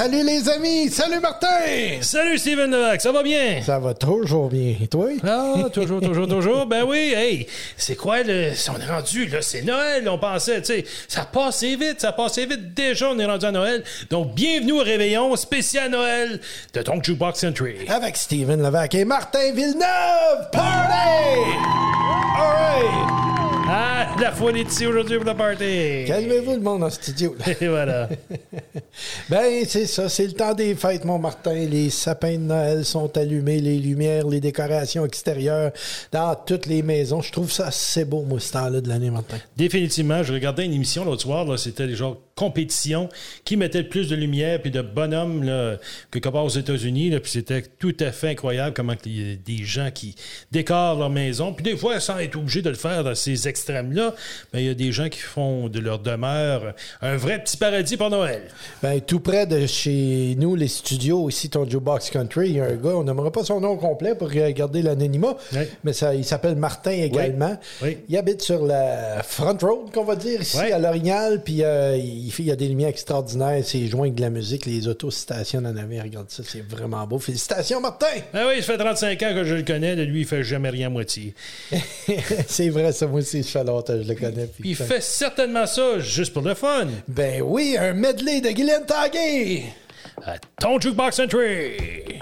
Salut les amis! Salut Martin! Salut Steven Levac, ça va bien? Ça va toujours bien. Et toi? Ah, toujours, toujours, toujours. Ben oui, hey, c'est quoi le. On est rendu, là, c'est Noël, on pensait, tu sais, ça passait vite, ça passait vite. Déjà, on est rendu à Noël. Donc, bienvenue au réveillon spécial Noël de ton Jukebox Entry. Avec Steven Levac et Martin Villeneuve! Party! All right! Ah, la foule est ici aujourd'hui pour la party. Calmez-vous le monde en studio. là. Et voilà. Ben, c'est ça, c'est le temps des fêtes, mon Martin. Les sapins de Noël sont allumés, les lumières, les décorations extérieures dans toutes les maisons. Je trouve ça assez beau, moi, ce temps-là de l'année, Martin. Définitivement, je regardais une émission l'autre soir, là, c'était les genres compétition qui mettait plus de lumière puis de bonhommes là, quelque part aux États-Unis. Puis c'était tout à fait incroyable comment il y a des gens qui décorent leur maison. Puis des fois, sans être obligé de le faire dans ces extrêmes-là, mais il y a des gens qui font de leur demeure un vrai petit paradis pour Noël. Ben, tout près de chez nous, les studios, ici, ton Box Country, il y a un gars, on n'aimera pas son nom complet pour garder l'anonymat, Oui. mais ça, il s'appelle Martin également. Oui. Il habite sur la Front Road, qu'on va dire, ici, à L'Orignal, puis euh, il, fait, il y a des lumières extraordinaires, c'est joint avec de la musique, les autos stationnent en avant, regarde ça, c'est vraiment beau. Félicitations, Martin! Ah oui, ça fait 35 ans que je le connais, de lui, il fait jamais rien à moitié. c'est vrai, ça, moi aussi, longtemps que je le connais. puis- il fait certainement ça juste pour le fun. Ben oui, un medley de Guylaine Tanguay! À ton Jukebox Entry.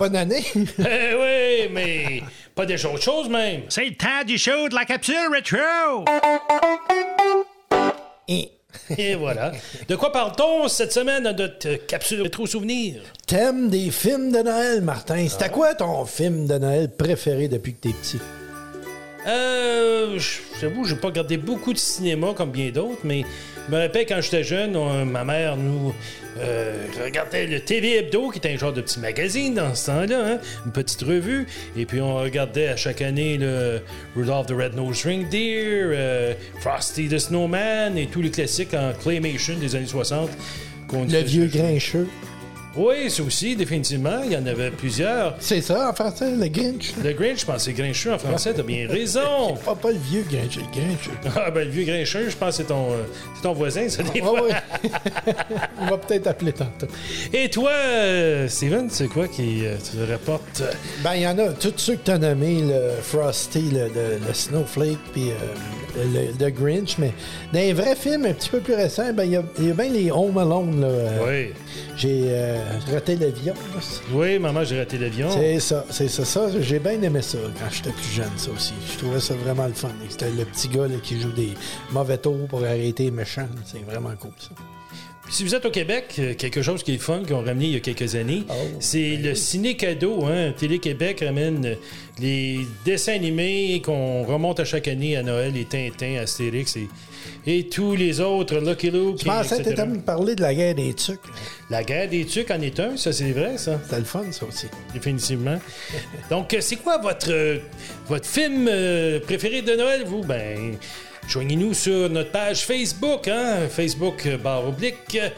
Bonne année. Eh oui, mais pas des autres choses même. C'est le temps du show de la capsule rétro! Et Et voilà. De quoi parle-t-on cette semaine dans notre capsule rétro souvenir? Thème des films de Noël, Martin? C'était quoi ton film de Noël préféré depuis que t'es petit? Euh, j'avoue, j'ai pas regardé beaucoup de cinéma comme bien d'autres, mais je me rappelle quand j'étais jeune, on- ma mère nous euh, regardait le TV Hebdo, qui était un genre de petit magazine dans ce temps-là, hein, une petite revue, et puis on regardait à chaque année le Rudolph the Red-Nosed Reindeer, euh, Frosty the Snowman et tous les classiques en claymation des années 60. qu'on Le vieux grincheux. Oui, ça aussi, définitivement. Il y en avait plusieurs. C'est ça, en français, le Grinch. Le Grinch, je pense que c'est Grincheux en français, t'as bien raison. Pas, pas le vieux Grincheux, le Grincheux. Ah ben le vieux Grincheux, je pense que c'est ton, euh, c'est ton voisin, ça, des Ah fois. oui. On va peut-être appeler tantôt. Et toi, euh, Steven, c'est quoi qui euh, te rapporte? Ben, il y en a, tous ceux que tu as nommés, le Frosty, le, le- le Snowflake, puis euh, le, le Grinch, mais dans les vrais films un petit peu plus récents, ben, il y a, il y a bien les Home Alone, là. euh, Oui. J'ai euh, raté l'avion. Oui, maman, j'ai raté l'avion. C'est ça, c'est ça, ça. J'ai bien aimé ça quand j'étais plus jeune, ça aussi. Je trouvais ça vraiment le fun. C'était le petit gars là, qui joue des mauvais tours pour arrêter les méchants. C'est vraiment cool, ça. Si vous êtes au Québec, euh, quelque chose qui est fun qu'on ramené il y a quelques années, Oh, c'est le ciné cadeau. Hein? Télé-Québec ramène les dessins animés qu'on remonte à chaque année à Noël, les Tintins, Astérix et, et tous les autres, Lucky Luke, Je pensais que t'étais me parler de la guerre des tucs. La guerre des tucs en est un, ça c'est vrai, ça. C'était le fun, ça aussi. définitivement. Donc, euh, c'est quoi votre, euh, votre film préféré de Noël, vous? Ben, joignez-nous sur notre page Facebook, hein? Facebook barre oblique. euh,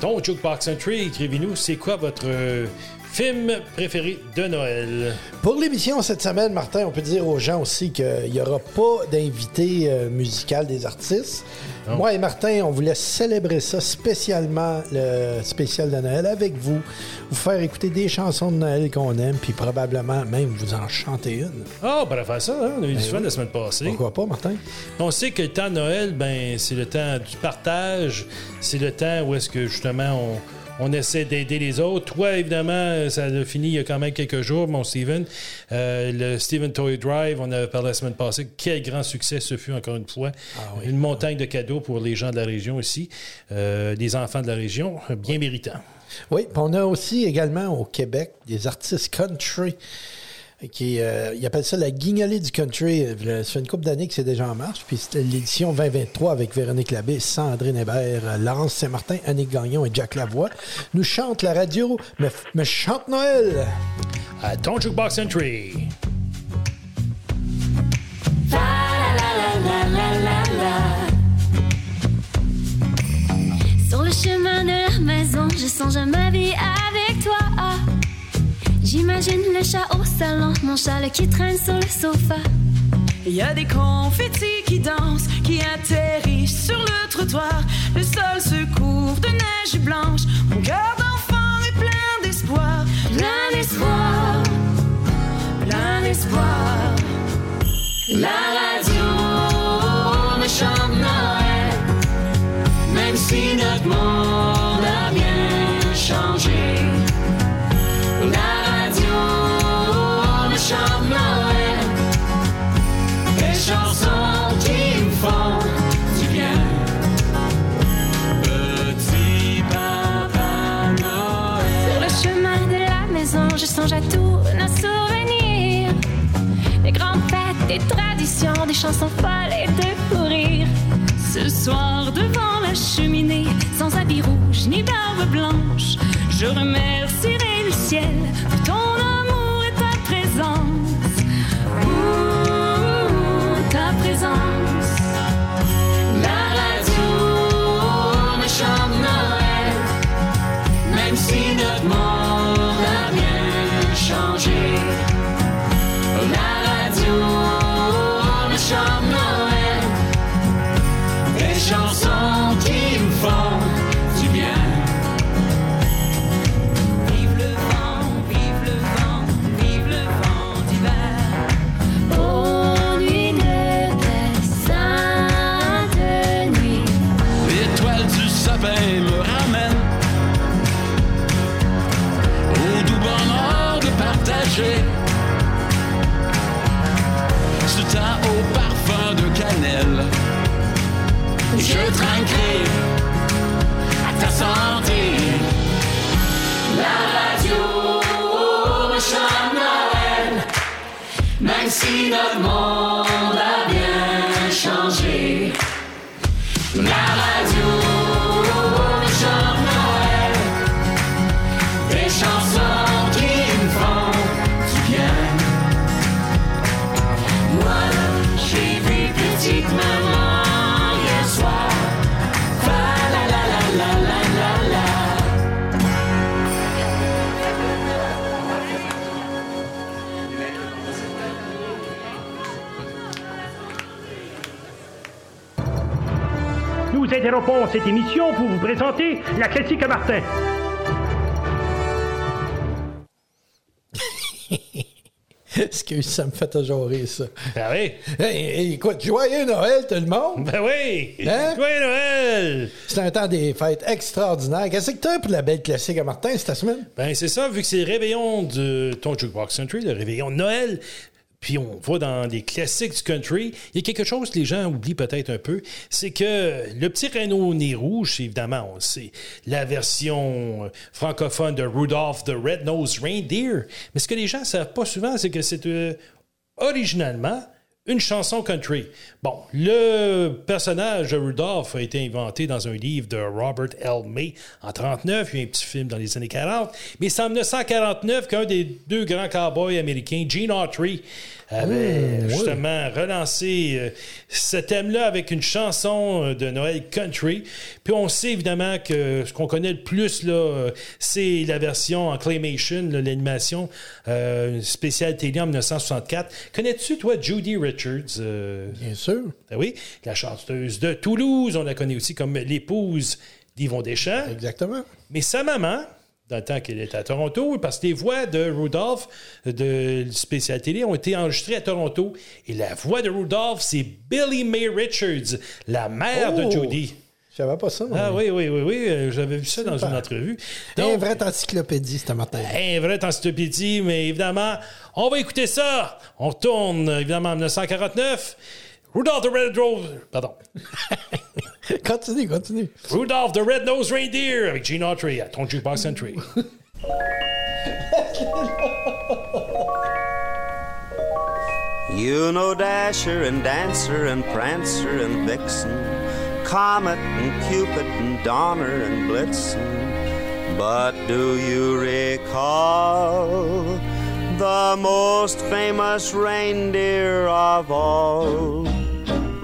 Don't Jukebox Country, écrivez-nous, c'est quoi votre euh, film préféré de Noël? Pour l'émission cette semaine, Martin, on peut dire aux gens aussi qu'il n'y aura pas d'invité euh, musical des artistes. Moi et Martin, on voulait célébrer ça spécialement, le spécial de Noël, avec vous. Vous faire écouter des chansons de Noël qu'on aime, puis probablement même vous en chanter une. Ah, on pourrait faire ça, hein? On a eu du fun la semaine passée. Pourquoi pas, Martin? On sait que le temps de Noël, ben, c'est le temps du partage. C'est le temps où est-ce que justement on, on essaie d'aider les autres. Toi, évidemment, ça a fini il y a quand même quelques jours, mon Steven. Euh, le Steven Toy Drive, on avait parlé la semaine passée. Quel grand succès ce fut, encore une fois. Une montagne de cadeaux pour les gens de la région aussi, euh, les enfants de la région, bien méritants. Oui, on a aussi également au Québec des artistes country. Qui, euh, ils appellent ça la guignolée du country. Euh, Ça fait une couple d'années que c'est déjà en marche. Puis c'était l'édition 2023 avec Véronique Labbé, Sandrine Hébert, euh, Laurence Saint-Martin, Annick Gagnon et Jack Lavoie. Nous chante la radio, mais, mais chante Noël. À ton Jukebox Entry. Sur le chemin de la maison, je songe à ma vie toi. J'imagine le chat au salon, mon chat qui traîne sur le sofa. Il y a des confettis qui dansent, qui atterrissent sur le trottoir. Le sol se couvre de neige blanche. Mon cœur d'enfant est plein d'espoir. Plein d'espoir, Plein d'espoir. la radio me chante Noël. Même si notre monde Noël. Des chansons qui me font du bien. Petit Papa Noël. Sur le chemin de la maison, je songe à tous nos souvenirs. Des grandes fêtes, des traditions, des chansons folles et de fou. Ce soir, devant la cheminée, sans habit rouge ni barbe blanche, je remercierai le ciel pour ton ta la classique à Martin. Excuse, ça me fait toujours rire, ça? Ben oui. Hey, écoute, joyeux Noël, tout le monde! Ben oui. Hein? Joyeux Noël. C'est un temps des fêtes extraordinaires. Qu'est-ce que t'as pour la belle classique à Martin cette semaine? Ben c'est ça, vu que c'est le réveillon de ton Jukebox Country, le réveillon de Noël. Puis on va dans des classiques du country. Il y a quelque chose que les gens oublient peut-être un peu, c'est que le petit Renault nez rouge, c'est évidemment, sait, la version euh, francophone de Rudolph the Red-Nosed Reindeer. Mais ce que les gens ne savent pas souvent, c'est que c'est euh, originalement une chanson country. Bon, le personnage de Rudolph a été inventé dans un livre de Robert L. May en 39. Il y a eu un petit film dans les années 40. Mais c'est en 1949 qu'un des deux grands cowboys américains, Gene Autry, avait justement relancé euh, ce thème-là avec une chanson euh, de Noël country. Puis on sait évidemment que ce qu'on connaît le plus, là, euh, c'est la version en claymation, l'animation euh, spéciale télé en 1964. Connais-tu, toi, Judy Richards? euh, Bien sûr. ah oui, la chanteuse de Toulouse, on la connaît aussi comme l'épouse d'Yvon Deschamps. Exactement. Mais sa maman, dans le temps qu'elle était à Toronto, parce que les voix de Rudolph de spécial télé ont été enregistrées à Toronto. Et la voix de Rudolph, c'est Billy May Richards, la mère de Oh! Judy. Je savais pas ça. Ah oui, oui, oui, oui. euh, J'avais vu ça dans Super. une entrevue. Un Donc, vrai encyclopédie ce matin. un vrai encyclopédie, mais évidemment, on va écouter ça. On retourne, évidemment, en 1949. Rudolph the Red Rose... Pardon. continue, continue. Rudolph the Red-Nosed Reindeer avec Gene Autry à ton Jukebox Country. You know Dasher and Dancer and Prancer and Vixen, Comet and Cupid and Donner and Blitzen. But do you recall the most famous reindeer of all?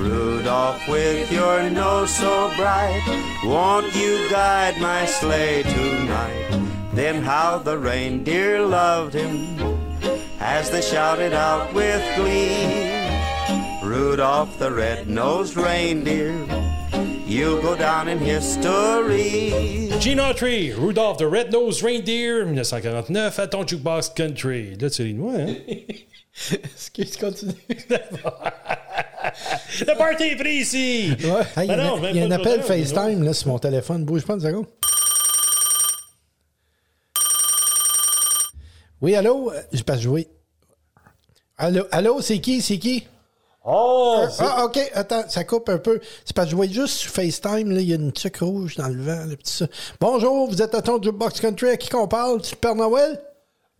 Rudolph, with your nose so bright, won't you guide my sleigh tonight? Then how the reindeer loved him as they shouted out with glee. Rudolph the red-nosed reindeer, you'll go down in history. Gene Autry, Rudolph the Red-Nosed Reindeer, 1949, à ton jukebox country. Là, tu ris de moi, hein? Excuse, continue. Le party est pris ici! Ouais. Hey, il y a, Ben non, il y a un appel FaceTime là, sur mon téléphone. Bouge pas une seconde. Oui, allô? Euh, Je passe jouer. Allô, allô c'est qui? C'est qui? Oh, Ah, OK. Attends, ça coupe un peu. C'est parce que je vois juste sur FaceTime, là, il y a une tuque rouge dans le vent, le petit ça. Bonjour, vous êtes à ton Jukebox Country. À qui qu'on parle? C'est Père Noël?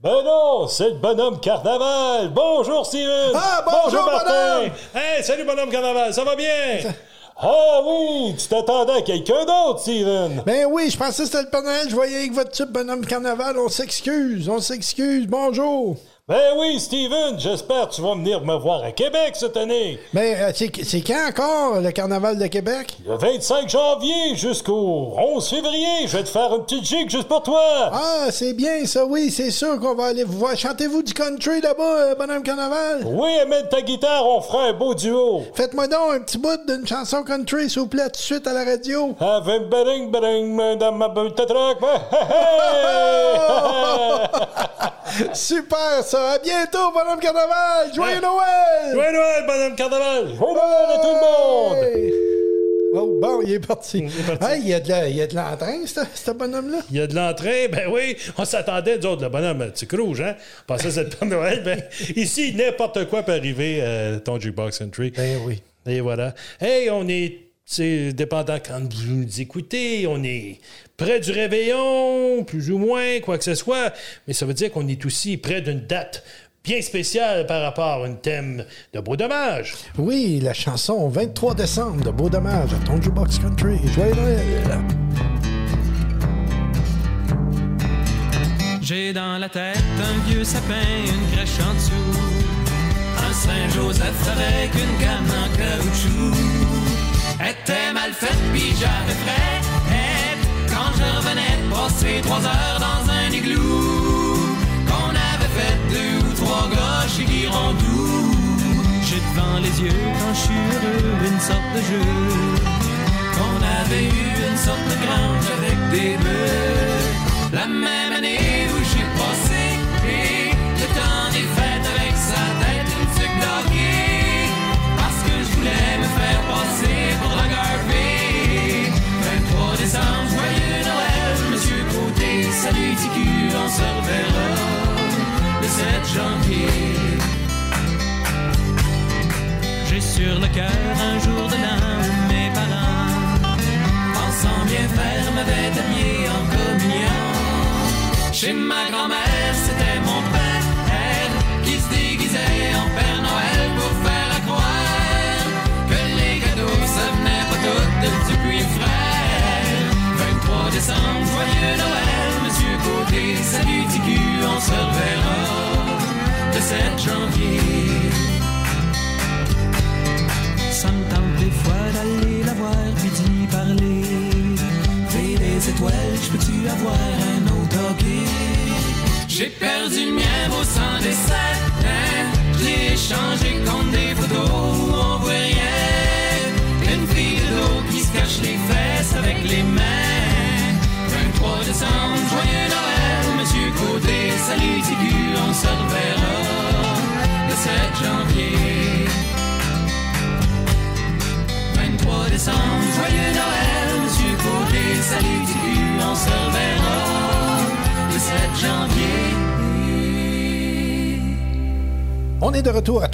Ben non, c'est le bonhomme Carnaval. Bonjour, Steven. Ah, bonjour, bonhomme. Hey, salut, bonhomme Carnaval. Ça va bien? Ah oui, tu t'attendais à quelqu'un d'autre, Steven. Ben oui, je pensais que c'était le Père Noël. Je voyais avec votre type bonhomme carnaval. On s'excuse, on s'excuse. Bonjour. Ben oui, Steven, j'espère que tu vas venir me voir à Québec cette année. Ben, euh, c'est quand encore le carnaval de Québec? Le 25 janvier jusqu'au 11 février, je vais te faire une petite gigue juste pour toi. Ah, c'est bien ça, oui, c'est sûr qu'on va aller vous voir. Chantez-vous du country là-bas, euh, bonhomme carnaval? Oui, amène ta guitare, on fera un beau duo. Faites-moi donc un petit bout d'une chanson country, s'il vous plaît, tout de suite à la radio. Avec bering bering dans ma truck. Super, ça. À bientôt, bonhomme carnaval. Joyeux Noël! Joyeux Noël, bonhomme Carnaval. Joyeux Noël à tout le monde. Oh, bon, il est parti. est parti. Hey, il y a de il l'entrain, ce bonhomme-là? Il y a de l'entrée, ben oui, on s'attendait, nous autres, le bonhomme, tu rouge, hein? C'était le Père Noël, ben ici, n'importe quoi peut arriver à ton jukebox country. Ben oui. Et voilà. Hey, on est, c'est dépendant quand vous nous écoutez, on est près du réveillon, plus ou moins, quoi que ce soit, mais ça veut dire qu'on est aussi près d'une date bien spéciale par rapport à un thème de beau dommage. Oui, la chanson 23 décembre de Beau Dommage à ton Jukebox Country. Joyeux Noël! J'ai dans la tête un vieux sapin, une crèche en dessous. Un Saint-Joseph avec une canne en caoutchouc. Était mal faite, puis j'avais frais. Quand je revenais de passer trois heures dans un igloo. Qu'on avait fait deux ou trois gars chez Girondou. J'ai devant les yeux quand je suis heureux une sorte de jeu. Qu'on avait eu une sorte de grange avec des bœufs. La même année salut TQ, on se reverra le 7 janvier. J'ai sur le cœur un jour de où mes parents, pensant bien faire, m'avaient habillé en communion. Chez ma grand-mère,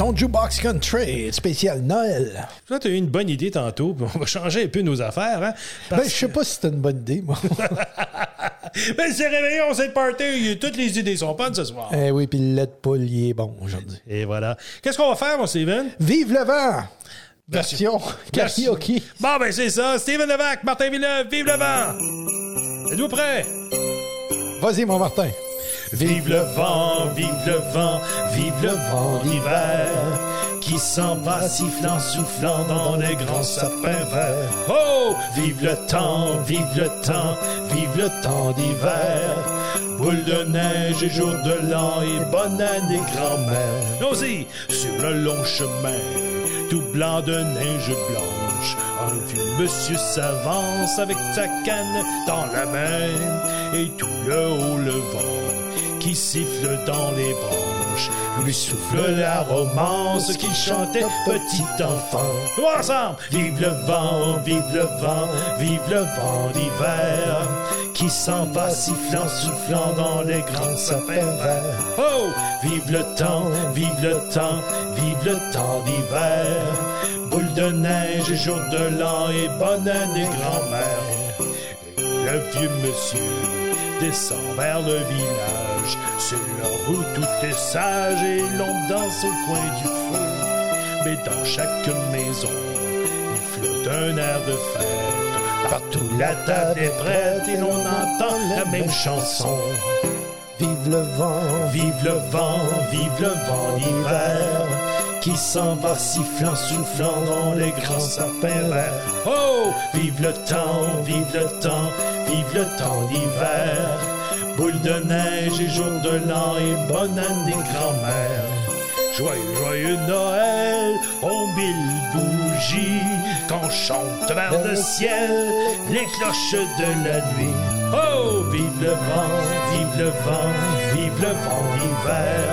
ton Jukebox Country, spécial Noël. Toi, tu as eu une bonne idée tantôt, puis on va changer un peu nos affaires. Hein? Ben, je sais pas si c'était une bonne idée, moi. Ben, c'est réveillon, c'est le party. Toutes les idées sont bonnes ce soir. eh oui, puis le poule, il est bon aujourd'hui. Et voilà. Qu'est-ce qu'on va faire, mon Steven? Vive le vent! Version karaoke. Bon, ben, c'est ça. Steven Levac, Martin Villeneuve, vive le vent! Êtes-vous prêts? Vas-y, mon Martin. Vive le vent, vive le vent, vive le vent d'hiver qui s'en va sifflant, soufflant dans les grands sapins verts. Oh, vive le temps, vive le temps, vive le temps d'hiver. Boule de neige et jour de l'an et bonne année grand-mère. Aussi, sur le long chemin, tout blanc de neige blanche, un vieux monsieur s'avance avec sa canne dans la main et tout le haut le vent qui siffle dans les branches, lui souffle la romance qu'il chantait petit enfant. Ensemble, vive le vent, vive le vent, vive le vent d'hiver, qui s'en va sifflant, soufflant dans les grands sapins verts. Oh, vive le temps, vive le temps, vive le temps d'hiver, boule de neige jour de l'an et bonne année grand-mère. Le vieux monsieur descend vers le village. C'est là où tout est sage et l'on danse au coin du feu. Mais dans chaque maison, il flotte un air de fête. Partout la table est prête et l'on entend la même chanson. Vive le vent, Vive le vent, vive le vent d'hiver qui s'en va sifflant, soufflant dans les grands sapins verts. Oh, vive le temps, vive le temps, vive le temps d'hiver. Boule de neige et jour de l'an et bonne année grand-mère. Joyeux, joyeux Noël, on mille bougies, qu'on chante vers le ciel les cloches de la nuit. Oh, vive le vent, vive le vent, vive le vent d'hiver,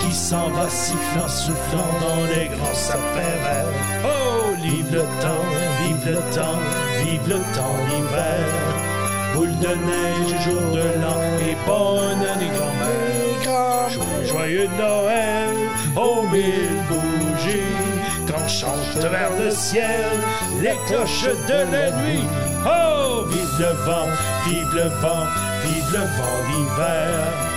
qui s'en va sifflant, soufflant dans les grands sapins verts. Oh, vive le temps, vive le temps, vive le temps d'hiver, boule de neige, jour de l'an et bonne année grand-mère. Joyeux, joyeux Noël, aux mille bougies, qu'on chante vers le ciel les cloches de la nuit. Oh, vive le vent, vive le vent, vive le vent d'hiver,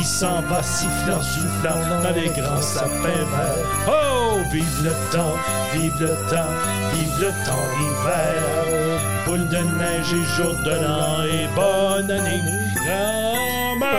qui s'en va sifflant, soufflant dans les grands sapins verts. Oh, vive le temps, vive le temps, vive le temps d'hiver, boule de neige et jour de l'an et bonne année, grand-mère.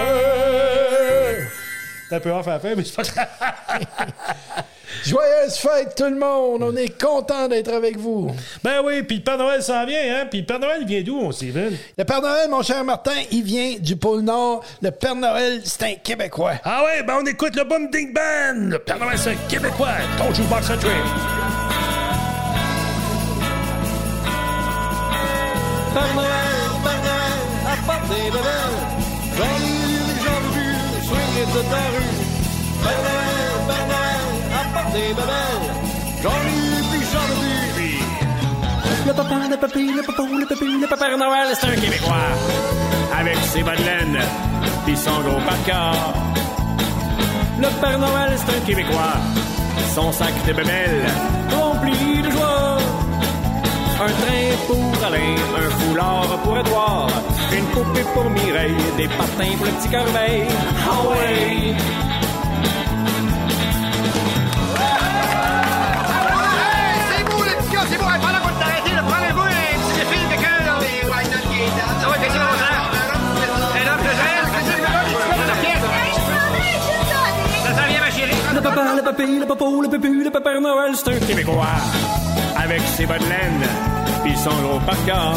T'as peu off à la mais c'est pas. Joyeuse fête tout le monde! On est content d'être avec vous. Ben oui, puis le Père Noël s'en vient, hein? Puis le Père Noël, vient d'où, mon Steven? Le Père Noël, mon cher Martin, il vient du pôle Nord. Le Père Noël, c'est un Québécois. Ah ouais, ben on écoute le Boom Ding Band! Le Père Noël, c'est un Québécois! Ton jukebox country! Père Noël, Père Noël, apporte des bébelles. Joyeux les gens de ta rue. Père Noël, Père Noël, des bébelles. Joyeux les gens du Le papa, le papy, le papa, le papy, le papa Noël, c'est un Québécois. Avec ses bas de laine, pis son gros parka. Le Père Noël, c'est un Québécois. Son sac de bébelles, rempli de joie. Un train pour Alain, un foulard pour Edouard, une poupée pour Mireille, des patins pour le petit corbeil. Ah ouais! Le papy, le papa, le pépu, le papa Noël, c'est un Québécois. Avec ses de laine, pis son gros parka.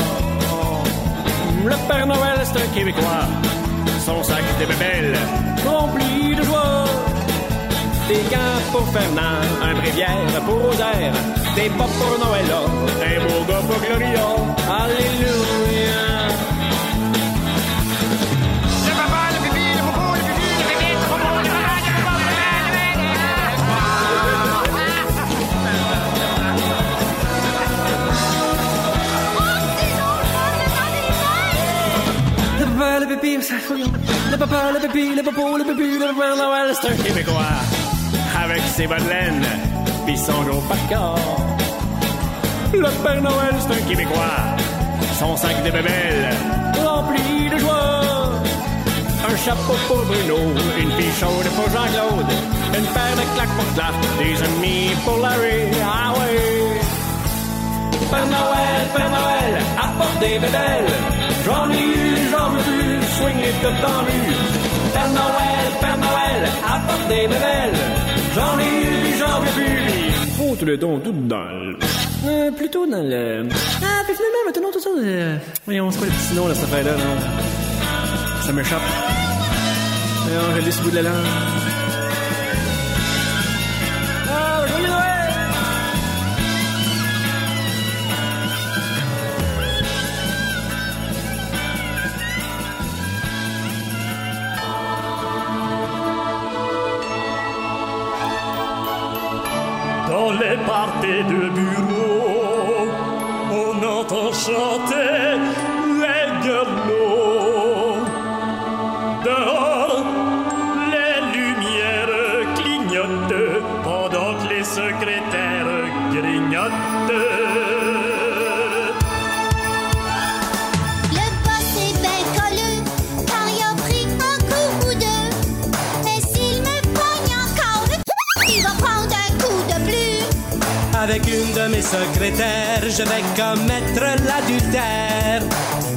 Le Père Noël, c'est un Québécois. Son sac de bébelles, rempli de joie. Des gants pour Fernand, un bréviaire pour Rosaire. Des pop pour Noëlla, un beau gars pour Gloria. Alléluia. Le papa, le c'est un Québécois. avec ses bas de laine, pis son gros parcours. Le Père Noël, c'est un Québécois. Son sac de bébelles, rempli de joie. Un chapeau pour Bruno, une fille chaude pour Jean-Claude. Une paire de claques pour Clark, des amis pour Larry. Ah ouais! Père Noël, Père Noël, apporte des bébelles. J'en ai eu, j'en veux plus, swingez tout dans. Père Noël, Père Noël, apporte des bébelles. J'en ai eu, j'en veux plus. Faut le don tout dans le... Euh, plutôt dans le... Ah, puis finalement, maintenant tout ça... Euh... Voyons, c'est quoi le petit nom de cette affaire-là, là? Ça m'échappe. Voyons, j'ai le bout de la langue. Les parties de bureau, une de mes secrétaires, je vais commettre l'adultère.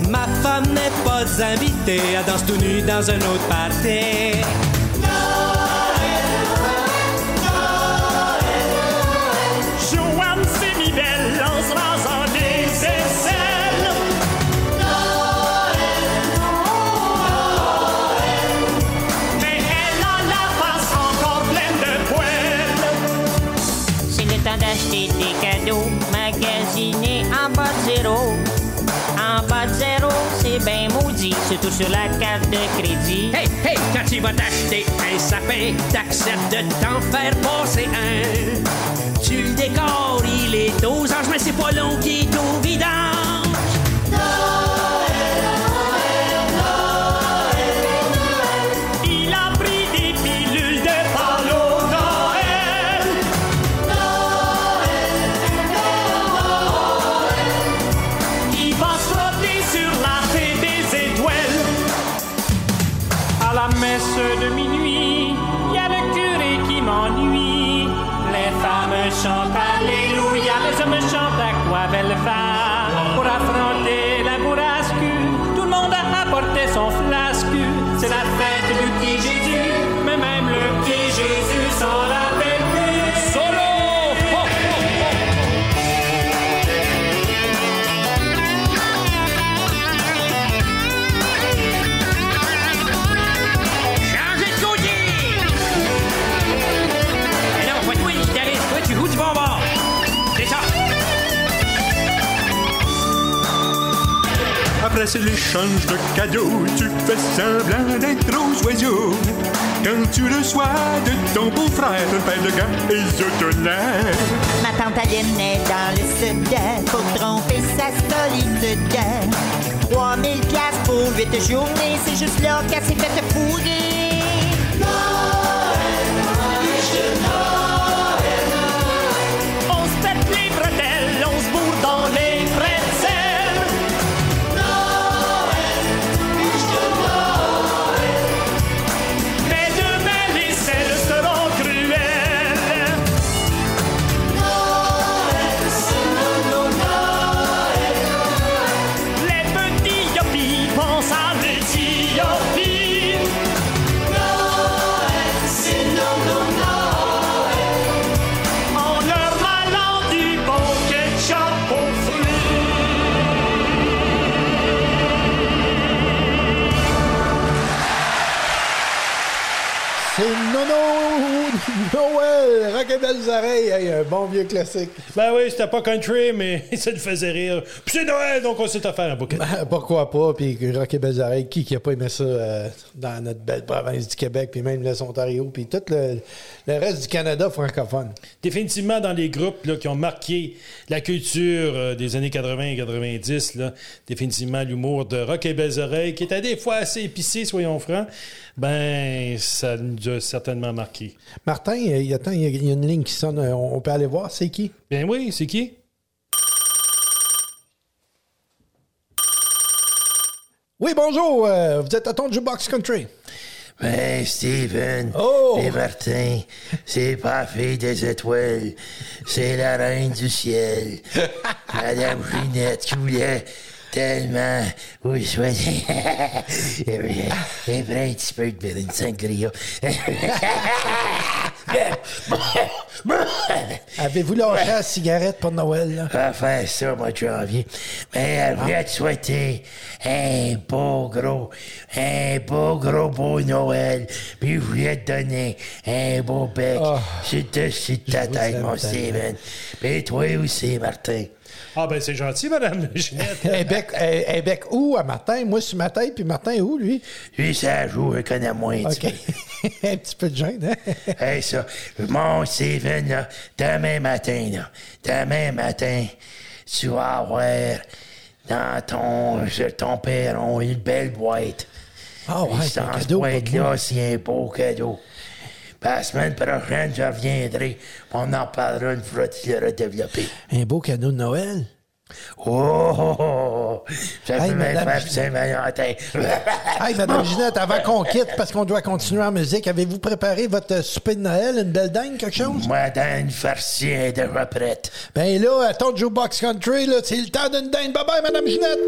Ma femme n'est pas invitée à danser tout nu dans un autre party. Sur la carte de crédit. Hey, hey, quand tu vas t'acheter un sapin, t'acceptes de t'en faire passer un. Tu le décores, il est aux anges, mais c'est pas long qu'il est vidange. Après c'est l'échange de cadeaux, tu fais semblant d'être aux oiseaux. Quand tu reçois de ton beau-frère une paire de gants ésotolaires. Ma tante Aline est dans le sud pour tromper sa solitude. 3000 piastres pour 8 journées, c'est juste là qu'elle s'est fait fourrer. Rock et Belles Oreilles. Hey, un bon vieux classique. Ben oui, c'était pas country, mais ça le faisait rire. Puis c'est Noël, donc on s'est offert un bouquet. Ben, pourquoi pas? Puis Rock et Belles Oreilles, qui qui a pas aimé ça euh, dans notre belle province du Québec, puis même l'Est Ontario, puis tout le, le reste du Canada francophone. Définitivement dans les groupes là, qui ont marqué la culture euh, des années 80 et 90, là, définitivement l'humour de Rock et Belles Oreilles, qui était des fois assez épicé, soyons francs, ben ça nous a certainement marqué. Martin, il y, a, attends, il y a- il y a une ligne qui sonne. euh, On on peut aller voir. C'est qui? Ben oui, c'est qui? Oui, bonjour. euh, vous êtes à ton Jukebox Country. Ben, Steven Oh! et Martin, c'est pas fille des étoiles, c'est la reine du ciel. Madame Ginette qui voulait tellement vous souhaiter et un petit peu de sangria. Avez-vous lâché la cigarette pour Noël? Là? va faire ça, moi, de janvier. Mais elle voulait te souhaiter un beau gros, un beau gros beau Noël. Puis je voulais te donner un beau bec Ah. sur dessus de ta tête, mon. Steven. Puis toi aussi, Martin. Ah, ben c'est gentil, madame Ginette. un, bec, un- un bec où à Martin? Moi, sur ma tête, puis Martin est où, lui? Lui, ça joue, je connais moins. un petit OK. peu. un petit peu de gêne, hein? Hey, ça, mon Steven, là, demain matin, là, demain matin, tu vas avoir dans ton, perron une belle boîte. Ah ouais, c'est un dans cette boîte-là, c'est un beau cadeau. Puis la semaine prochaine, je reviendrai. On en parlera une fois que tu l'auras développé. Un beau cadeau de Noël. Oh, oh, oh, oh. Ça Hey, madame. Hey, Madame Ginette, avant qu'on quitte, parce qu'on doit continuer en musique, avez-vous préparé votre souper de Noël, une belle dingue, quelque chose? Moi, dans une farcie est déjà prête. Ben là, à ton Jukebox Country, là, c'est le temps d'une dinde. Bye bye, Madame Ginette!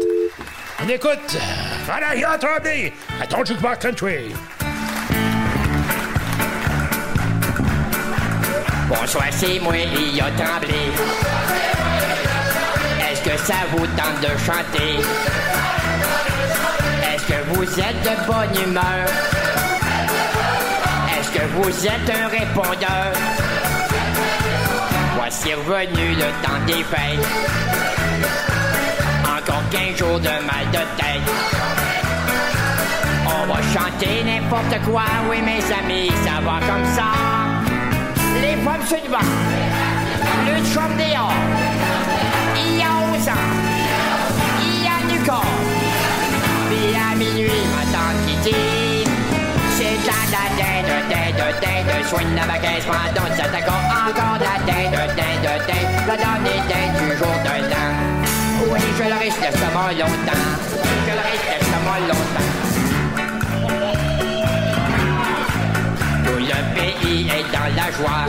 On écoute. Voilà, Tremblay, à ton Jukebox Country. Bonsoir, c'est moi, il a tremblé. Est-ce que ça vous tente de chanter? Est-ce que vous êtes de bonne humeur? Est-ce que vous êtes un répondeur? Voici revenu le temps des fêtes. Encore 15 jours de mal de tête. On va chanter n'importe quoi, oui mes amis, ça va comme ça. Les femmes se battent, le dehors. Il y a 11 ans, il y a du corps. Puis à minuit, ma tante qui dit C'est la la dinde, dinde, dinde, soigne la baguette, ça d'accord. Encore la dinde, dinde, dinde, la dernière dinde du jour de l'an. Oui, je le risque mort longtemps. Je le risque mort longtemps. La joie.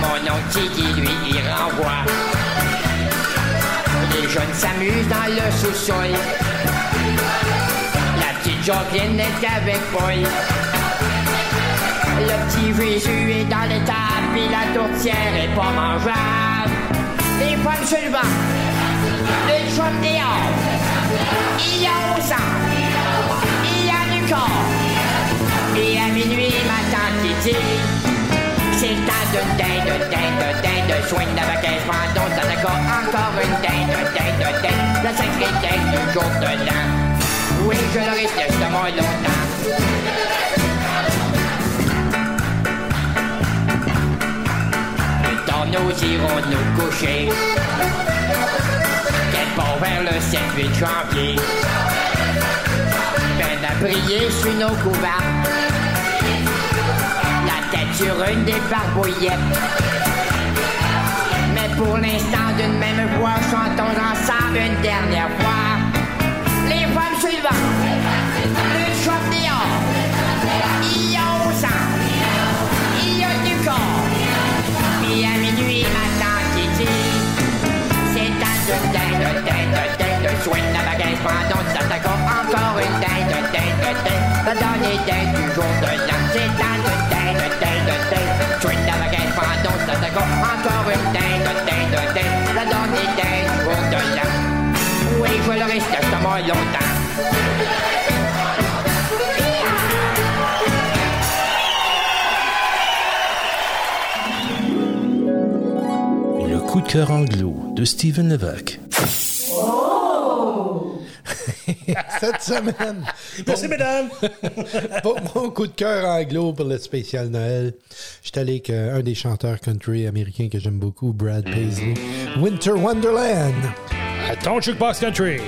Mon oncle Tiki, lui, il renvoie. Les jeunes s'amusent dans le sous-sol. La petite Jocelyne est avec Paul. Le petit Jésus est dans l'étable, puis la tourtière est pas mangeable. Les femmes sur le banc, le chum dehors. Il y a 11 ans, il y a du corps. Et à minuit, ma tante qui dit C'est le temps d'une dinde, dinde, dinde Soigne la vacances, prends donc ça d'accord Encore une dinde, dinde, dinde La sacrée dinde du jour de l'an. Oui, je le risque de ce mois longtemps. Nous irons nous coucher Quel bon vers le 7-8 janvier. Peine à briller sur nos couverts. Sur une des barbouillettes. Mais pour l'instant, d'une même voix, chantons ensemble une dernière fois. Les femmes suivantes, le dehors. Il y a au sang, il y a du corps. Puis à minuit, ma tante qui dit c'est temps de dinde, dinde, dinde, soigne la prends donc ça t'accorde encore une dinde, dinde, dinde, la dernière dinde du jour de l'an, c'est Je risque de ce mort longtemps. Le coup de cœur anglo de Steven Levac. Cette semaine. Merci, mesdames. Pour mon coup de cœur anglo pour le spécial Noël, je suis allé avec euh, un des chanteurs country américains que j'aime beaucoup, Brad Paisley. Winter Wonderland. À ton Jukebox Country.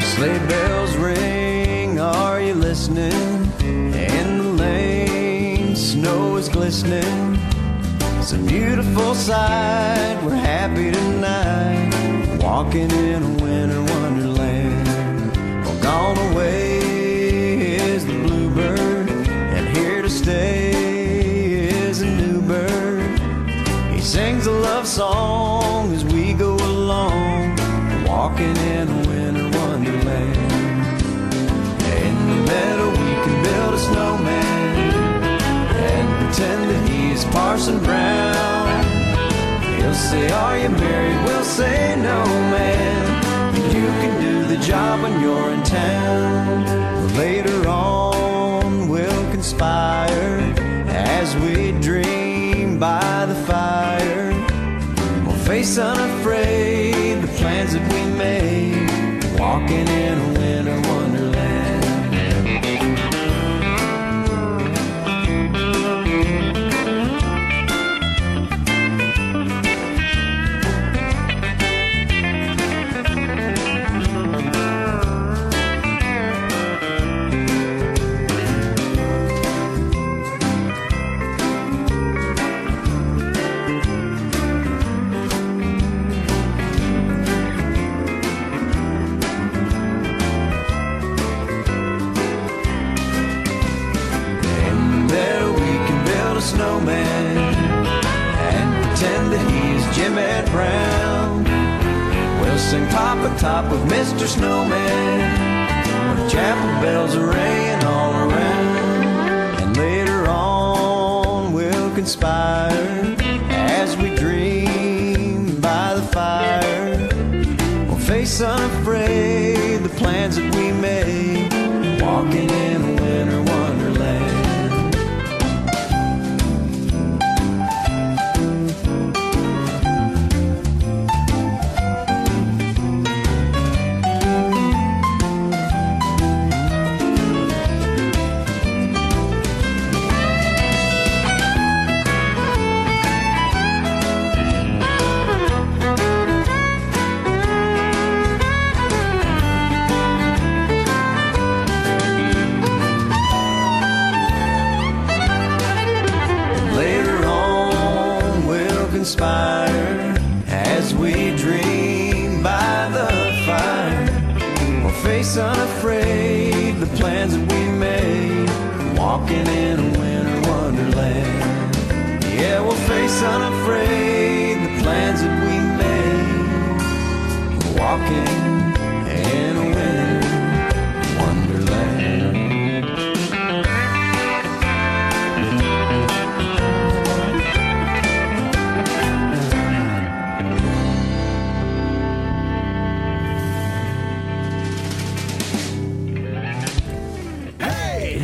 Sleigh bells ring are you listening. In the lane, snow is glistening. It's a beautiful sight. We're happy tonight, walking in a winter wonderland. Well, gone away sings a love song as we go along, walking in a winter wonderland. In the meadow, we can build a snowman and pretend that he's Parson Brown. He'll say, Are you married? We'll say, No, man. You can do the job when you're in town. Later on, we'll conspire as we dream by the fire. We'll face unafraid the plans that we made, walking in unafraid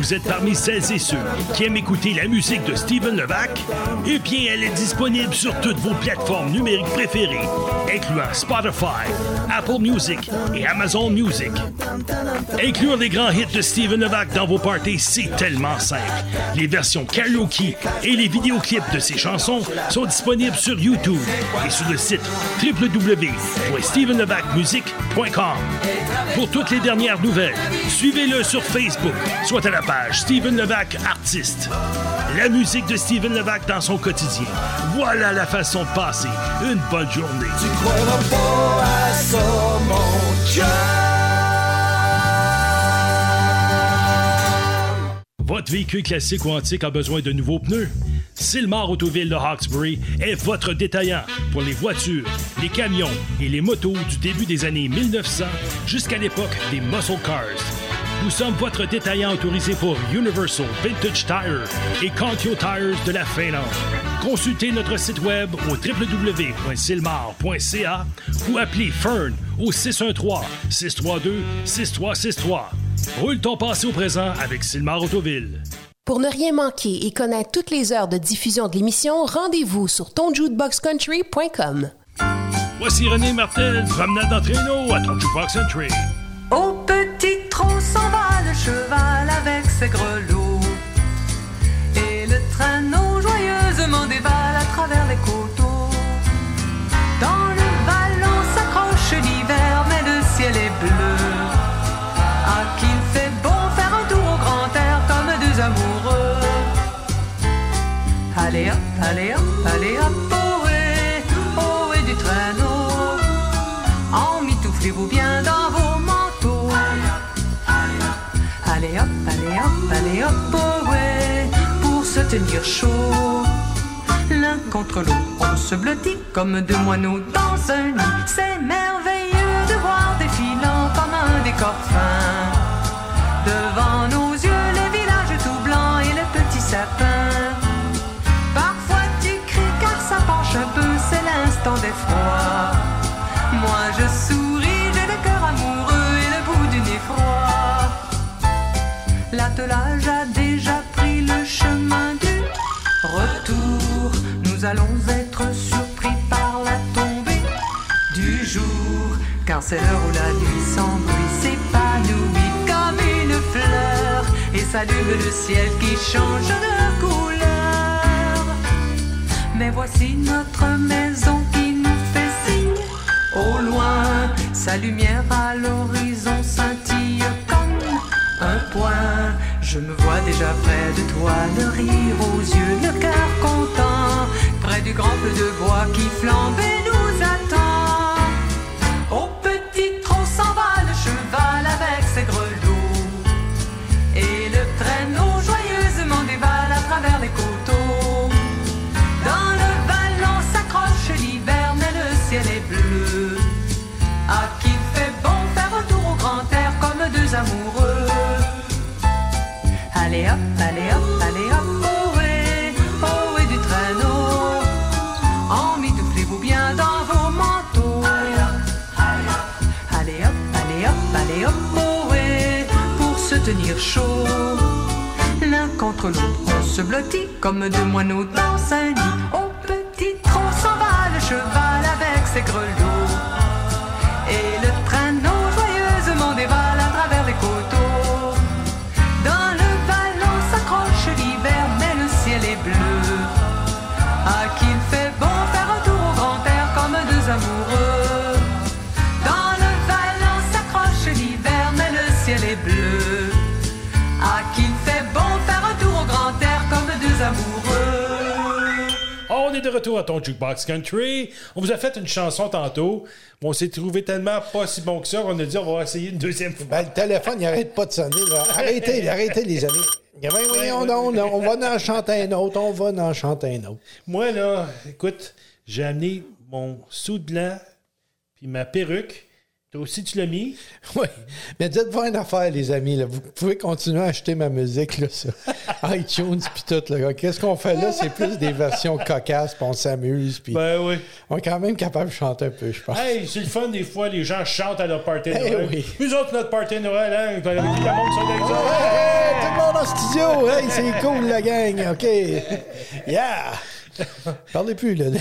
Vous êtes parmi celles et ceux qui aiment écouter la musique de Steven Levac? Eh bien, elle est disponible sur toutes vos plateformes numériques préférées, incluant Spotify, Apple Music et Amazon Music. Inclure les grands hits de Steven Levac dans vos parties, c'est tellement simple. Les versions karaoke et les vidéoclips de ses chansons sont disponibles sur YouTube et sur le site www.stevenlevacmusic.com. Pour toutes les dernières nouvelles, suivez-le sur Facebook, soit à la page Steven Levac Artiste. La musique de Steven Levac dans son quotidien. Voilà la façon de passer une bonne journée. Votre véhicule classique ou antique a besoin de nouveaux pneus? Silmar Autoville de Hawkesbury est votre détaillant pour les voitures, les camions et les motos du début des années 1900 jusqu'à l'époque des muscle cars. Nous sommes votre détaillant autorisé pour Universal Vintage Tire et Contio Tires de la Finlande. Consultez notre site web au www.silmar.ca ou appelez Fern au 613-632-6363. Roule ton passé au présent avec Silmar Autoville. Pour ne rien manquer et connaître toutes les heures de diffusion de l'émission, rendez-vous sur tonjukeboxcountry.com. Voici René Martel, promenade d'entraîneau à ton Jukebox Country. Au petit trot s'en va le cheval avec ses grelots. Allez hop, oh ouais, pour se tenir chaud. L'un contre l'autre, on se blottit comme deux moineaux dans un lit. C'est merveilleux de voir défilant comme un décor fin. Devant nos yeux, les villages tout blancs et les petits sapins. Parfois tu cries car ça penche un peu, c'est l'instant d'effroi. Moi je souris, L'attelage a déjà pris le chemin du retour. Nous allons être surpris par la tombée du jour. Car c'est l'heure où la nuit sans s'épanouit comme une fleur et s'allume le ciel qui change de couleur. Mais voici notre maison qui nous fait signe au loin. Sa lumière à l'horizon scintille Je me vois déjà près de toi, le rire aux yeux, le cœur content, près du grand feu de bois qui flambe tenir chaud. L'un contre l'autre, on se blottit comme deux moineaux dans un lit. Au petit trot s'en va le cheval avec ses grelots. Amoureux. On est de retour à ton Jukebox Country. On vous a fait une chanson tantôt. On s'est trouvé tellement pas si bon que ça qu'on a dit on va essayer une deuxième fois. Ben, le téléphone, il arrête pas de sonner. là. Arrêtez, arrêtez, les amis. Ben, voyons donc, là, on va en chanter un autre, on va en chanter un autre. Moi, là, écoute, j'ai amené mon soude blanc puis ma perruque. Toi aussi, tu l'as mis? Oui. Mais dites-vous une affaire, les amis. Là. Vous pouvez continuer à acheter ma musique là, sur iTunes puis tout. là. Qu'est-ce qu'on fait là? C'est plus des versions cocasses, puis on s'amuse. Puis Ben oui. On est quand même capable de chanter un peu, je pense. Hey, c'est le fun des fois, les gens chantent à leur party de Eh Noël. oui. Nous autres, notre party de Noël, hein, tout le monde avec ça. Hey, tout le monde en studio! Hey, c'est cool, la gang! OK. Yeah! Parlez plus, là.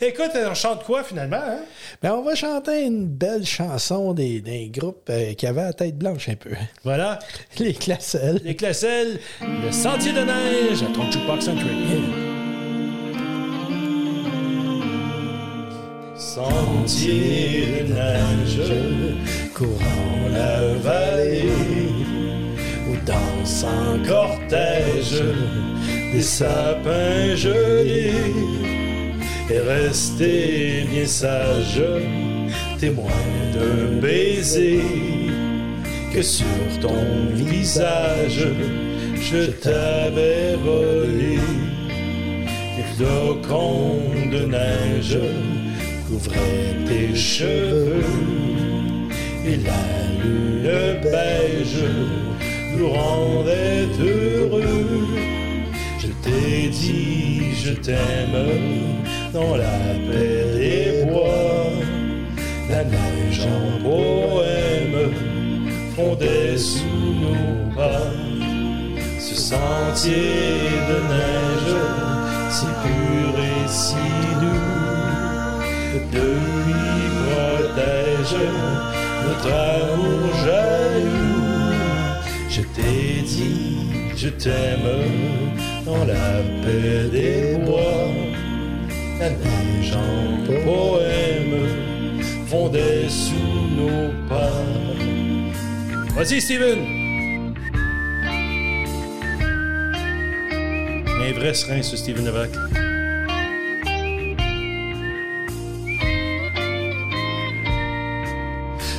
Écoute, on chante quoi finalement? Hein? Ben, on va chanter une belle chanson des- d'un groupe euh, qui avait la tête blanche un peu. Voilà. Les Classels. Les Classels, le Sentier de neige à ton Jukebox Country. Sentier de neige, courant la vallée, où danse un cortège des sapins gelés. Et restez bien sage, témoin d'un baiser, que sur ton visage je t'avais volé. Des flocons de neige couvraient tes cheveux et la lune beige nous rendait heureux. Je t'ai dit je t'aime dans la paix des bois. La neige en poème fondait sous nos pas. Ce sentier de neige, si pur et si doux, de lui protège notre amour jaloux. Je t'ai dit, je t'aime dans la paix des bois. La neige en poème fondait sous nos pas. Vas-y, Steven! Un vrai serein, ce Steven Levac.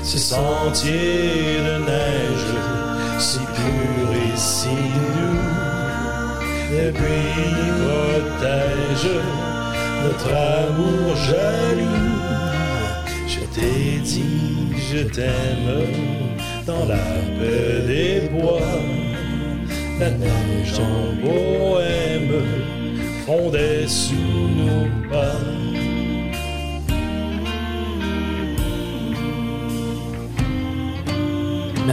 ce sentier de neige, si pur et si doux, depuis protège notre amour jaloux. Je t'ai dit, je t'aime dans la paix des bois. La neige en bohème fondait sous nos pas.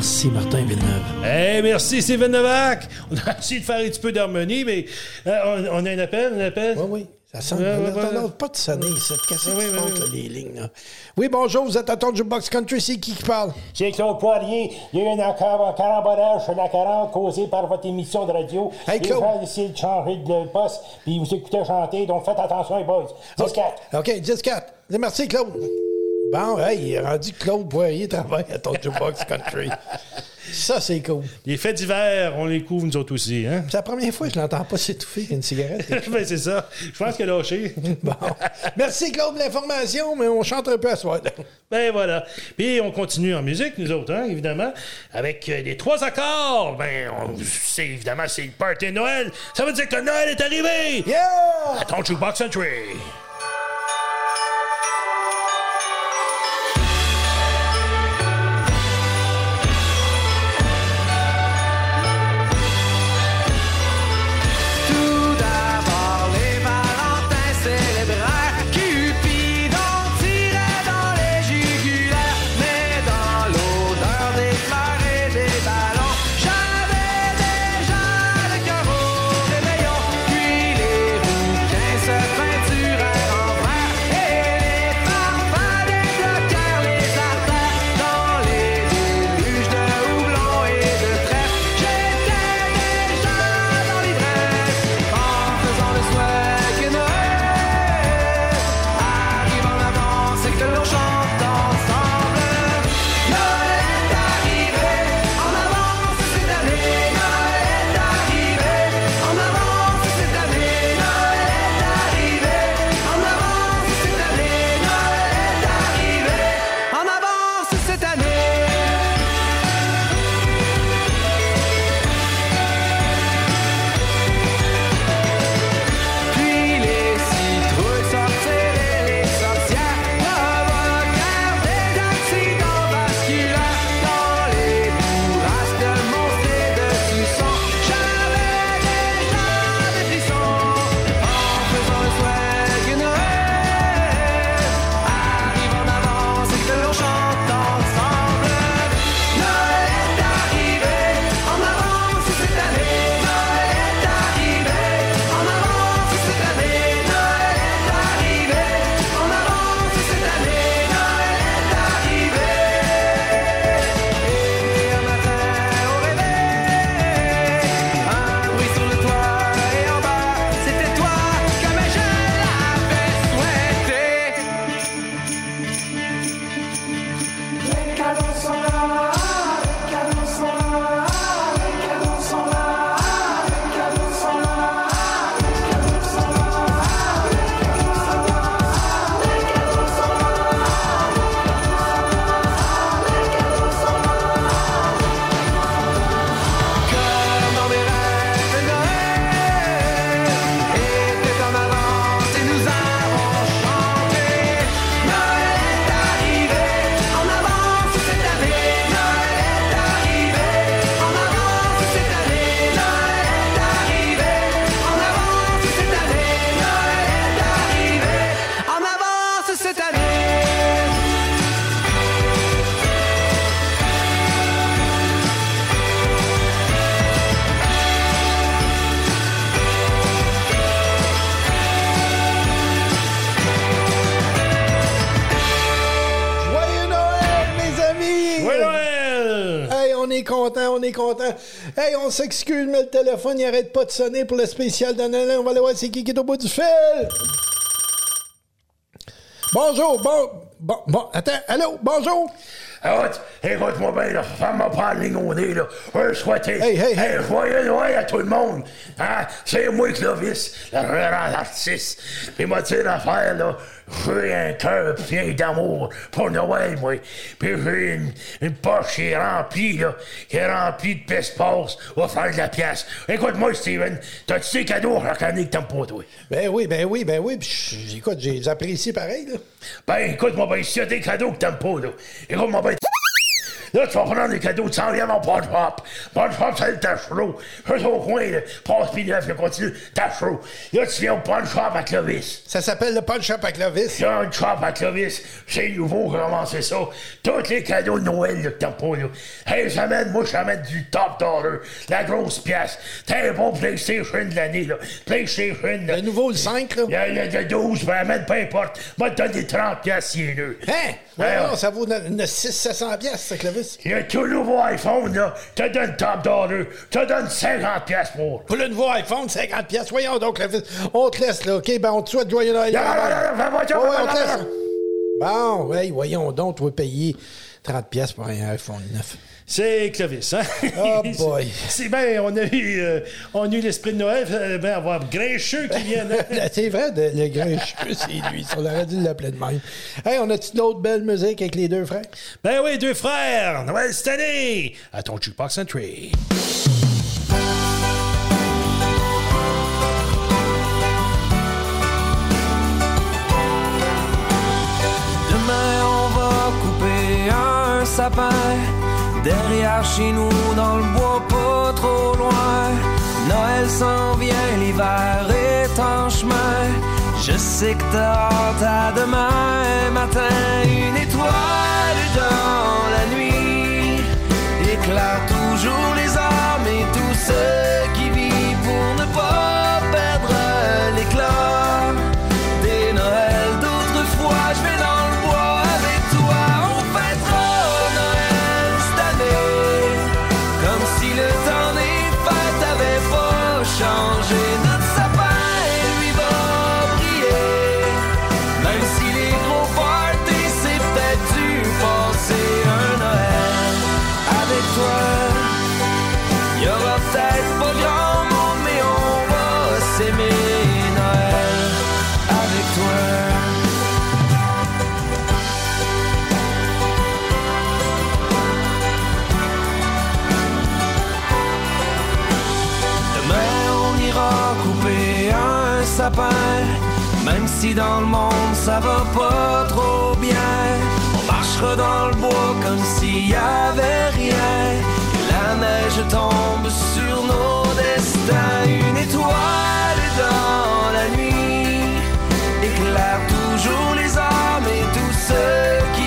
Merci, Martin Villeneuve. Hey, merci Steven Novak. On a essayé de faire un petit peu d'harmonie, mais euh, on, on a un appel, un appel? Oui, oui. Ça sonne. Ouais, ouais, on ouais, pas de sonner, ça. Qu'est-ce Ouais, qui ouais, se ouais, passe, ouais. là, les lignes, là? Oui, bonjour, vous êtes à ton Jukebox Country, c'est qui qui parle? C'est Claude Poirier. Il y a eu un carambolage sur la 40 causé par votre émission de radio. Hey, Claude. gens essaient de changer de poste, puis vous écoutez chanter, donc faites attention, les boys. 10-4. OK, 10-4. Merci, Claude. Bon, hey, il est rendu Claude Poirier travaille à ton Jukebox Country. Ça, c'est cool. Les faits d'hiver, on les couvre nous autres aussi, hein? C'est la première fois que je l'entends pas s'étouffer avec une cigarette. ben, c'est ça. Je pense qu'elle a lâché. bon. Merci, Claude, de l'information, mais on chante un peu à soir. Ben voilà. Puis on continue en musique, nous autres, hein, évidemment, avec euh, les trois accords. Ben, on, c'est évidemment, c'est le party de Noël. Ça veut dire que Noël est arrivé! Yeah! À ton Jukebox Country. Hey, on s'excuse, mais le téléphone, il arrête pas de sonner pour le spécial de Noël. On va aller voir c'est qui qui est au bout du fil. Bonjour, bon, bon, bon, attends, allô, bonjour. Écoute, écoute-moi bien, là, fais-moi pas la ligne au nez, là. Je veux souhaiter Hey, hey, hey. un joyeux Noël à tout le monde. Hein? C'est moi, Clovis, le grand artiste. Puis moi, tu sais, l'affaire, là, j'ai un cœur plein d'amour pour Noël, moi. Puis j'ai une, une poche qui est remplie, là, qui est remplie de passe-passe, va faire de la pièce. Écoute-moi, Steven, t'as-tu des cadeaux année que t'aimes pas, toi? Ben oui, ben oui, ben oui. Puis, écoute, j'ai- j'apprécie pareil, là. Ben, écoute-moi bien, s'il y a des cadeaux que t'aimes pas, là, écoute-moi bien. Là, tu vas prendre des cadeaux, tu s'en viens mon punch shop. Punch shop, c'est le tachereau. Juste au coin, là, passe puis neuf, là, continue, tachereau. Là, tu viens au punch shop à Clovis. Ça s'appelle le punch shop à Clovis? Un shop à Clovis, c'est nouveau, comment c'est ça. Tous les cadeaux de Noël, là, que t'as pas, là. Hey, j'amène, moi, j'amène du top dollar, la grosse pièce. T'as un bon PlayStation de l'année, là. PlayStation, là. Le nouveau, le 5, là? Il y a, il y a le 12, ben, amène, peu importe. Moi, te donne des 30 pièces, si est. Hein? Ouais, Ouais, non, ça vaut 600-700 piastres, ça, Clovis. Il y a tout nouveau iPhone, là. Te donne top dollar. Te donne 50 pièces pour. Pour le nouveau iPhone, 50 piastres. Voyons donc, Clovis. On te laisse, là, OK? Ben, on te souhaite joyeux Noël. On te laisse. Bon, hey, voyons donc, tu vas payer 30 piastres pour un iPhone 9. C'est Clovis, hein? Oh boy. C'est bien, on a eu, euh, on a eu l'esprit de Noël, euh, ben, avoir Grincheux qui vient. hein? C'est vrai, de- le grincheux, c'est lui. On aurait dû l'appeler de même. Hey, on a-tu d'autres belles musiques avec les deux frères? Ben oui, deux frères, Noël cette année, à ton Jukebox Entry. Demain, on va couper un sapin derrière chez nous dans le bois, pas trop loin. Noël s'en vient, l'hiver est en chemin. Je sais que t'as hâte à demain matin. Une étoile dans la nuit éclaire toujours les âmes et tous ceux même si dans le monde ça va pas trop bien. On marchera dans le bois comme s'il y avait rien. La neige tombe sur nos destins. Une étoile dans la nuit éclaire toujours les âmes et tous ceux qui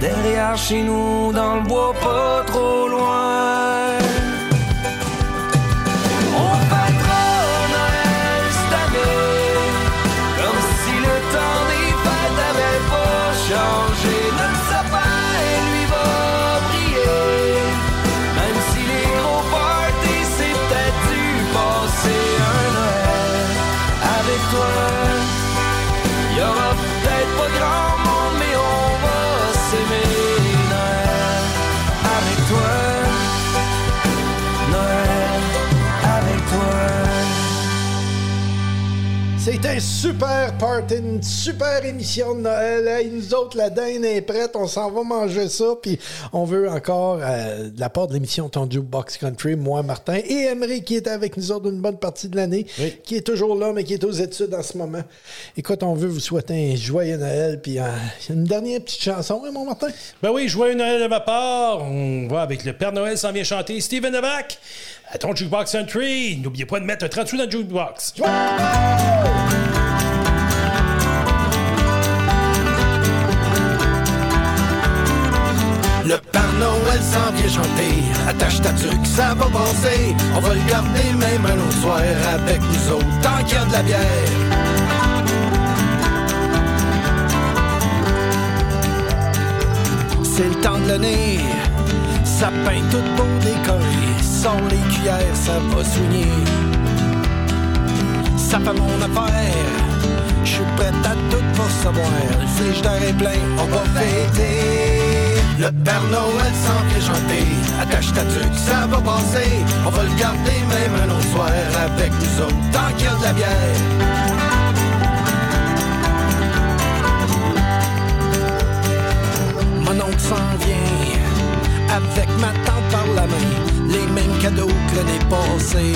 derrière chez nous dans le bois pas trop un super party, une super émission de Noël. Hey, nous autres, la dinde est prête. On s'en va manger ça. Puis on veut encore, euh, de la part de l'émission Ton Box Country, moi, Martin et Emery qui est avec nous autres une bonne partie de l'année, qui est toujours là, mais qui est aux études en ce moment. Écoute, on veut vous souhaiter un joyeux Noël. Puis euh, une dernière petite chanson, hein, mon Martin? Ben oui, joyeux Noël de ma part. On va avec le Père Noël s'en vient chanter Steven Levac à ton Jukebox Country. N'oubliez pas de mettre un 30 sous dans le jukebox. Le Père Noël s'en vient chanter. Attache ta tuque, ça va passer. On va le garder même un autre soir avec nous autres, tant qu'il y a de la bière. C'est le temps de l'année, sapin tout beau décoré. Sans les cuillères, ça va soigner. Ça fait mon affaire, je suis prêt à tout pour savoir. Le frigidaire est plein, on va fêter. Le Père Noël vient chanter. Attache ta tuque, ça va passer. On va le garder même un autre soir avec nous autres, tant qu'il y a de la bière. Mon oncle s'en vient avec ma tante par la main, les mêmes cadeaux que l'année passée.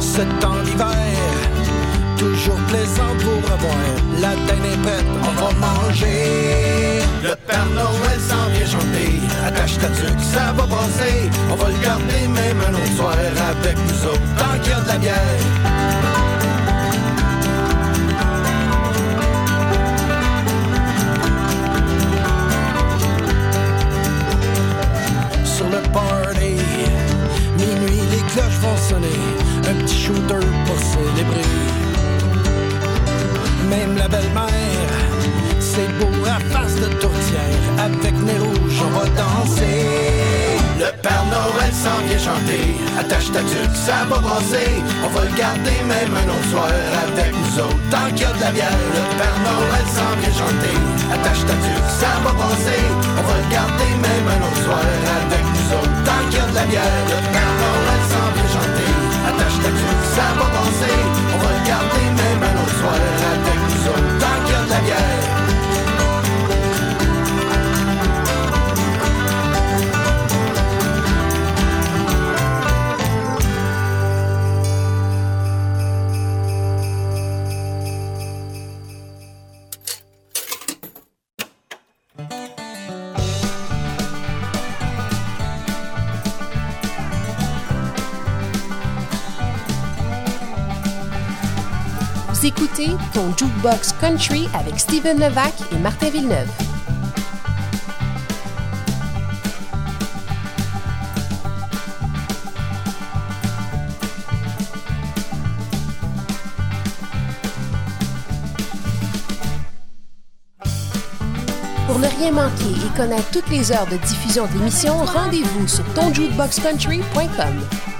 Ce temps d'hiver, toujours plaisant pour avoir. La dinde est prête, on va manger. Le Père Noël s'en vient chanter. Attache ta tuque, ça va passer. On va le garder même un autre soir avec nous autres, tant qu'il y a de la bière. Ça va passer. On va le garder même un autre soir avec nous autres. Tant qu'il y a de la bière, le Père Noël s'en vient chanter. Attache ta tuque, ça va passer. On va le garder même un autre soir avec nous autres. Tant qu'il y a de la bière, le Père Noël s'en vient chanter. Attache ta tuque, ça va passer. On va le garder même un autre soir avec nous autres. Tant qu'il y a de la bière. Ton Jukebox Country avec Steven Levac et Martin Villeneuve. Pour ne rien manquer et connaître toutes les heures de diffusion de l'émission, rendez-vous sur tonjukeboxcountry.com.